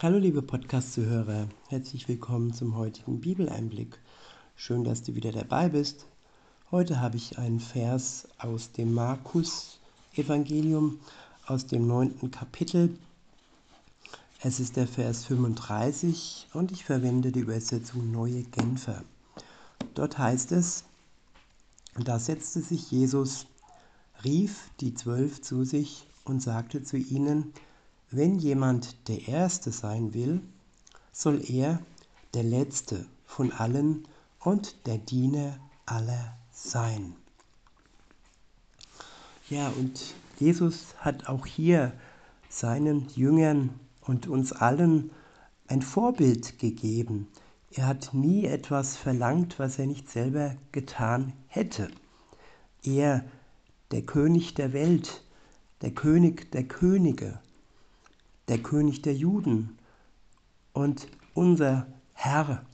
Hallo liebe Podcast-Zuhörer, herzlich willkommen zum heutigen Bibeleinblick. Schön, dass du wieder dabei bist. Heute habe ich einen Vers aus dem Markus-Evangelium, aus dem neunten Kapitel. Es ist der Vers 35 und ich verwende die Übersetzung Neue Genfer. Dort heißt es, da setzte sich Jesus, rief die Zwölf zu sich und sagte zu ihnen, wenn jemand der Erste sein will, soll er der Letzte von allen und der Diener aller sein. Ja, und Jesus hat auch hier seinen Jüngern und uns allen ein Vorbild gegeben. Er hat nie etwas verlangt, was er nicht selber getan hätte. Er, der König der Welt, der König der Könige, der König der Juden und unser Herr.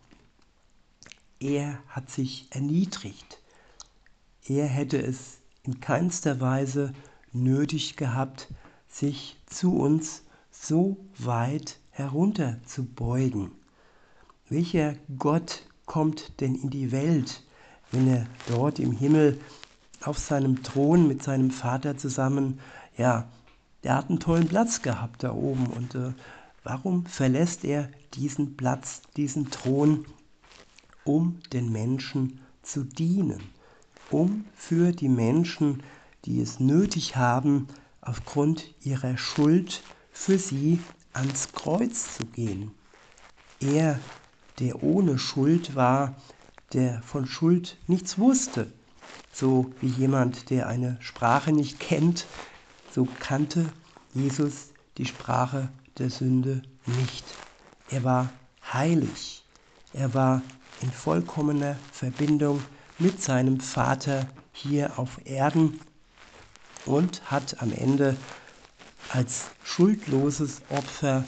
Er hat sich erniedrigt. Er hätte es in keinster Weise nötig gehabt, sich zu uns so weit herunter zu beugen. Welcher Gott kommt denn in die Welt, wenn er dort im Himmel auf seinem Thron mit seinem Vater zusammen ja, der hat einen tollen Platz gehabt da oben. Und äh, warum verlässt er diesen Platz, diesen Thron, um den Menschen zu dienen? Um für die Menschen, die es nötig haben, aufgrund ihrer Schuld für sie ans Kreuz zu gehen. Er, der ohne Schuld war, der von Schuld nichts wusste, so wie jemand, der eine Sprache nicht kennt, so kannte Jesus die Sprache der Sünde nicht. Er war heilig. Er war in vollkommener Verbindung mit seinem Vater hier auf Erden und hat am Ende als schuldloses Opfer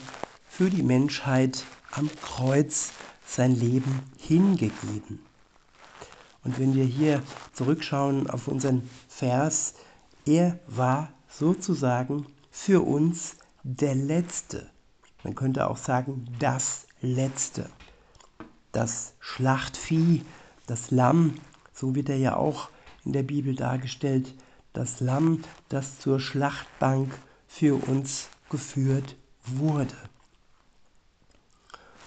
für die Menschheit am Kreuz sein Leben hingegeben. Und wenn wir hier zurückschauen auf unseren Vers, er war sozusagen für uns der Letzte. Man könnte auch sagen, das Letzte. Das Schlachtvieh, das Lamm, so wird er ja auch in der Bibel dargestellt, das Lamm, das zur Schlachtbank für uns geführt wurde.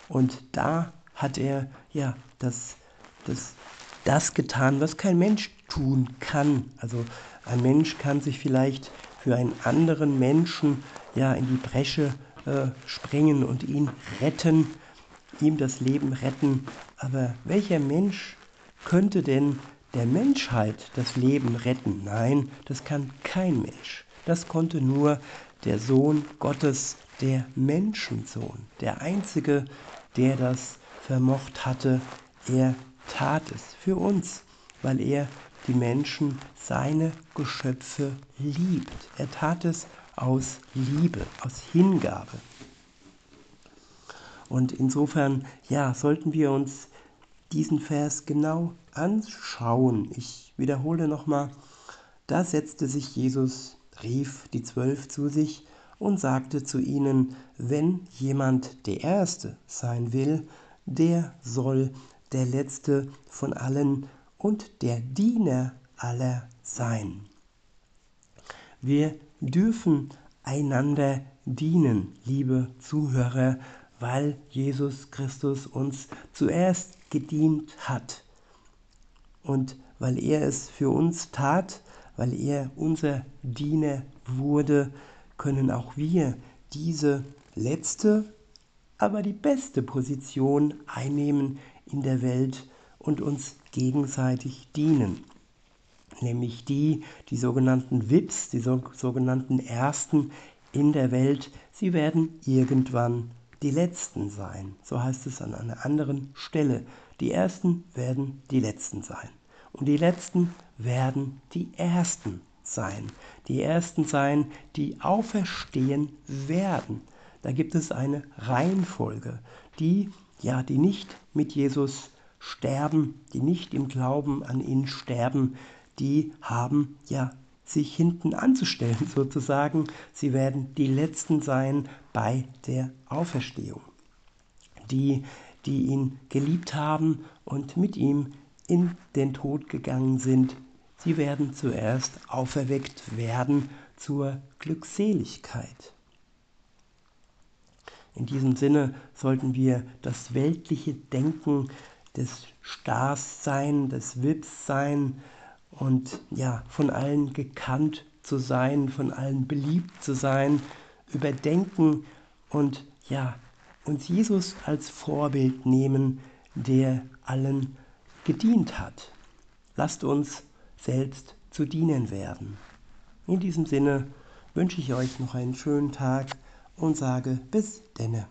Und da hat er ja das, das, das getan, was kein Mensch tun kann. Also ein Mensch kann sich vielleicht für einen anderen Menschen ja in die Bresche äh, springen und ihn retten, ihm das Leben retten. Aber welcher Mensch könnte denn der Menschheit das Leben retten? Nein, das kann kein Mensch. Das konnte nur der Sohn Gottes, der Menschensohn, der einzige, der das vermocht hatte. Er tat es für uns, weil er die Menschen, seine Geschöpfe liebt. Er tat es aus Liebe, aus Hingabe. Und insofern, ja, sollten wir uns diesen Vers genau anschauen. Ich wiederhole nochmal, da setzte sich Jesus, rief die Zwölf zu sich und sagte zu ihnen, wenn jemand der Erste sein will, der soll der Letzte von allen und der Diener aller sein. Wir dürfen einander dienen, liebe Zuhörer, weil Jesus Christus uns zuerst gedient hat und weil er es für uns tat, weil er unser Diener wurde, können auch wir diese letzte, aber die beste Position einnehmen in der Welt und uns gegenseitig dienen. Nämlich die, die sogenannten VIPs, die so, sogenannten Ersten in der Welt, sie werden irgendwann die Letzten sein. So heißt es an einer anderen Stelle. Die Ersten werden die Letzten sein. Und die Letzten werden die Ersten sein. Die Ersten sein, die auferstehen werden. Da gibt es eine Reihenfolge, die, ja, die nicht mit Jesus sterben, die nicht im Glauben an ihn sterben, die haben ja sich hinten anzustellen sozusagen. Sie werden die Letzten sein bei der Auferstehung. Die, die ihn geliebt haben und mit ihm in den Tod gegangen sind, sie werden zuerst auferweckt werden zur Glückseligkeit. In diesem Sinne sollten wir das weltliche Denken des Stars-Sein, des Wips-Sein und ja, von allen gekannt zu sein, von allen beliebt zu sein, überdenken und ja, uns Jesus als Vorbild nehmen, der allen gedient hat. Lasst uns selbst zu dienen werden. In diesem Sinne wünsche ich euch noch einen schönen Tag und sage bis denne.